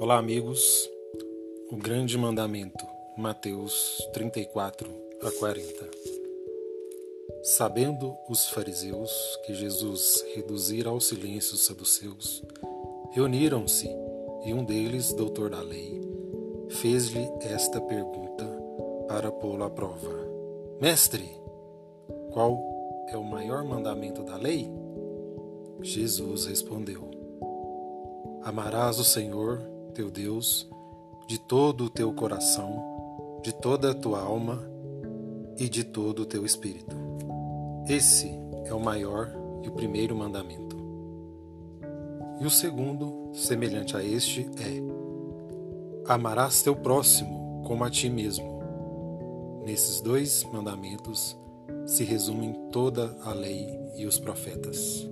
Olá, amigos. O grande mandamento, Mateus 34 a 40. Sabendo os fariseus que Jesus reduzira ao silêncio os saduceus, reuniram-se e um deles, doutor da lei, fez-lhe esta pergunta para pô-lo à prova: Mestre, qual é o maior mandamento da lei? Jesus respondeu: Amarás o Senhor teu Deus, de todo o teu coração, de toda a tua alma e de todo o teu espírito. Esse é o maior e o primeiro mandamento. E o segundo, semelhante a este, é: Amarás teu próximo como a ti mesmo. Nesses dois mandamentos se resumem toda a lei e os profetas.